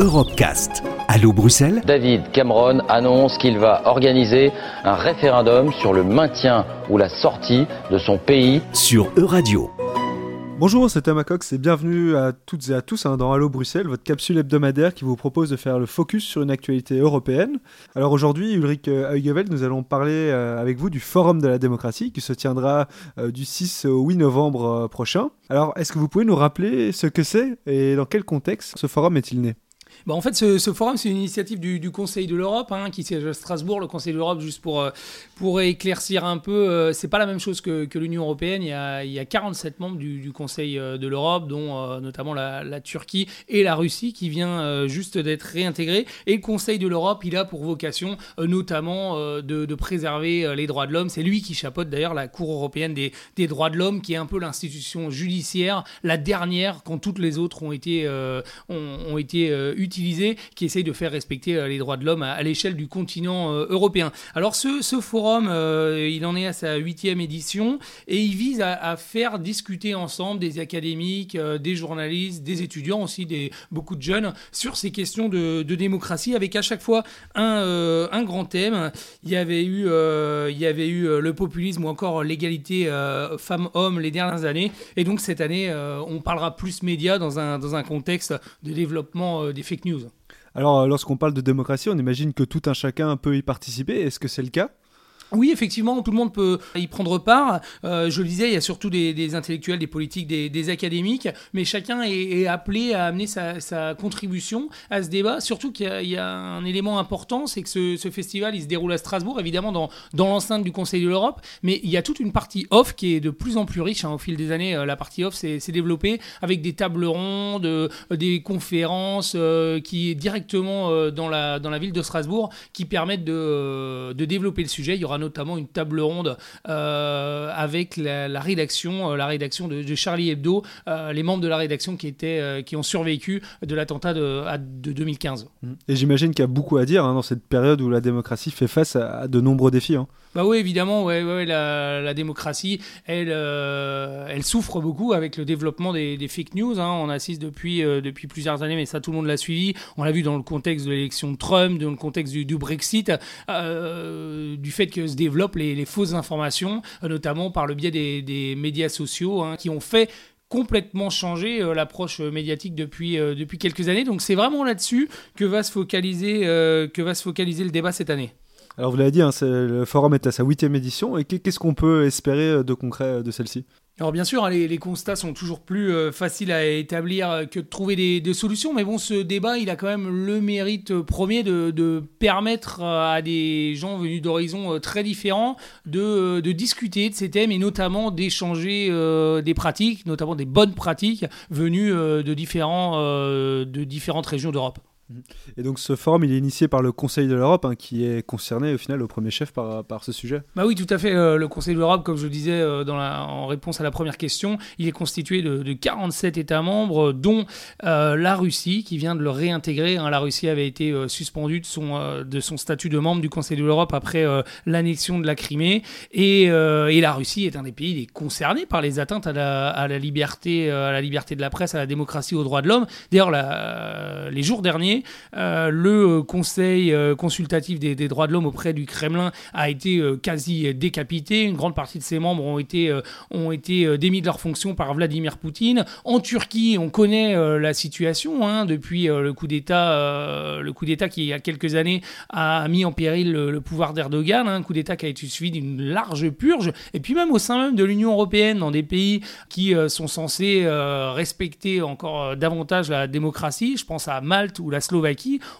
Europecast. Allô Bruxelles David Cameron annonce qu'il va organiser un référendum sur le maintien ou la sortie de son pays sur Euradio. Bonjour, c'est Thomas Cox et bienvenue à toutes et à tous hein, dans Allo Bruxelles, votre capsule hebdomadaire qui vous propose de faire le focus sur une actualité européenne. Alors aujourd'hui, Ulrich Heugeveld, nous allons parler euh, avec vous du Forum de la démocratie qui se tiendra euh, du 6 au 8 novembre euh, prochain. Alors, est-ce que vous pouvez nous rappeler ce que c'est et dans quel contexte ce forum est-il né? Bah, en fait, ce, forum, c'est une initiative du, Conseil de l'Europe, hein, qui siège à Strasbourg. Le Conseil de l'Europe, juste pour, euh, pour éclaircir un peu, euh, c'est pas la même chose que, l'Union européenne. Il y, a, il y, a, 47 membres du, Conseil euh, de l'Europe, dont notamment la, Turquie et la Russie, qui vient juste d'être réintégrée. Et le Conseil de l'Europe, il a pour vocation notamment de, préserver les droits de l'homme. C'est lui qui chapeaute d'ailleurs la Cour européenne des, des droits de l'homme, qui est un peu l'institution judiciaire, la dernière quand toutes les autres ont été, ont, ont été qui essaye de faire respecter euh, les droits de l'homme à, l'échelle du continent euh, européen. Alors ce, forum, euh, il en est à sa huitième édition et il vise à, faire discuter ensemble des académiques, des journalistes, des étudiants aussi, des, beaucoup de jeunes, sur ces questions de, démocratie, avec à chaque fois un, un grand thème. Il y avait eu, il y avait eu le populisme ou encore l'égalité femmes-hommes les dernières années. Et donc cette année, on parlera plus médias dans un, dans un contexte de développement des Alors, lorsqu'on parle de démocratie, on imagine que tout un chacun peut y participer. Est-ce que c'est le cas? Oui, effectivement, tout le monde peut y prendre part. Euh, je le disais, il y a surtout des, intellectuels, des politiques, des, académiques, mais chacun est, appelé à amener sa, contribution à ce débat. Surtout qu'il y, a un élément important, c'est que ce, festival, il se déroule à Strasbourg, évidemment dans, l'enceinte du Conseil de l'Europe, mais il y a toute une partie off qui est de plus en plus riche. Hein, au fil des années, euh, la partie off s'est développée avec des tables rondes, euh, des conférences qui est directement dans, la, dans la ville de Strasbourg, qui permettent de, de développer le sujet. Il y aura notamment une table ronde euh, avec la, rédaction, euh, la rédaction de, Charlie Hebdo, euh, les membres de la rédaction qui, étaient, qui ont survécu de l'attentat de, de, 2015. Et j'imagine qu'il y a beaucoup à dire hein, dans cette période où la démocratie fait face à, de nombreux défis. Hein. Bah oui, évidemment, ouais, ouais, la, la démocratie, elle, elle souffre beaucoup avec le développement des, fake news. Hein. On assiste depuis, depuis plusieurs années, mais ça, tout le monde l'a suivi. On l'a vu dans le contexte de l'élection de Trump, dans le contexte du, du Brexit, du fait que se développent les, fausses informations, euh, notamment par le biais des, médias sociaux, hein, qui ont fait complètement changer euh, l'approche médiatique depuis, euh, quelques années. Donc c'est vraiment là-dessus que va se focaliser le débat cette année. Alors vous l'avez dit, hein, le forum est à sa huitième édition, et qu'est-ce qu'on peut espérer de concret de celle-ci? Alors bien sûr, hein, les, constats sont toujours plus euh, faciles à établir euh, que de trouver des, solutions, mais bon, ce débat, il a quand même le mérite euh, premier de, permettre à des gens venus d'horizons très différents de, discuter de ces thèmes et notamment d'échanger des pratiques, notamment des bonnes pratiques venues de différentes régions d'Europe. Mhm. Et donc ce forum, il est initié par le Conseil de l'Europe, hein, qui est concerné au final au premier chef par, par ce sujet. Bah oui, tout à fait. Euh, le Conseil de l'Europe, comme je le disais euh, dans en réponse à la première question, il est constitué de, 47 États membres, dont euh, la Russie, qui vient de le réintégrer. Hein. La Russie avait été suspendue de son, de son statut de membre du Conseil de l'Europe après l'annexion de la Crimée. Et, et, la Russie est un des pays concernés par les atteintes à la, à la, liberté, à la liberté de la presse, à la démocratie, aux droits de l'homme. D'ailleurs, les jours derniers, euh, le Conseil euh, consultatif des, droits de l'homme auprès du Kremlin a été euh, quasi décapité. Une grande partie de ses membres ont été, ont été démis de leurs fonctions par Vladimir Poutine. En Turquie, on connaît la situation hein, depuis le coup d'État, le coup d'État qui il y a quelques années a mis en péril le, pouvoir d'Erdogan, hein, un coup d'État qui a été suivi d'une large purge. Et puis même au sein même de l'Union européenne, dans des pays qui sont censés respecter encore davantage la démocratie, je pense à Malte ou la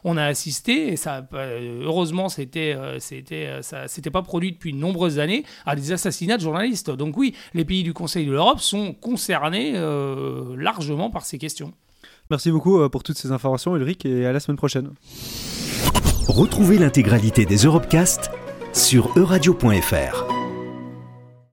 on a assisté, et ça, euh, heureusement, c'était, euh, c'était, euh, ça s'était pas produit depuis de nombreuses années, à des assassinats de journalistes. Donc oui, les pays du Conseil de l'Europe sont concernés largement par ces questions. Merci beaucoup pour toutes ces informations, Ulrich, et à la semaine prochaine. Retrouvez l'intégralité des Europecast sur euradio.fr.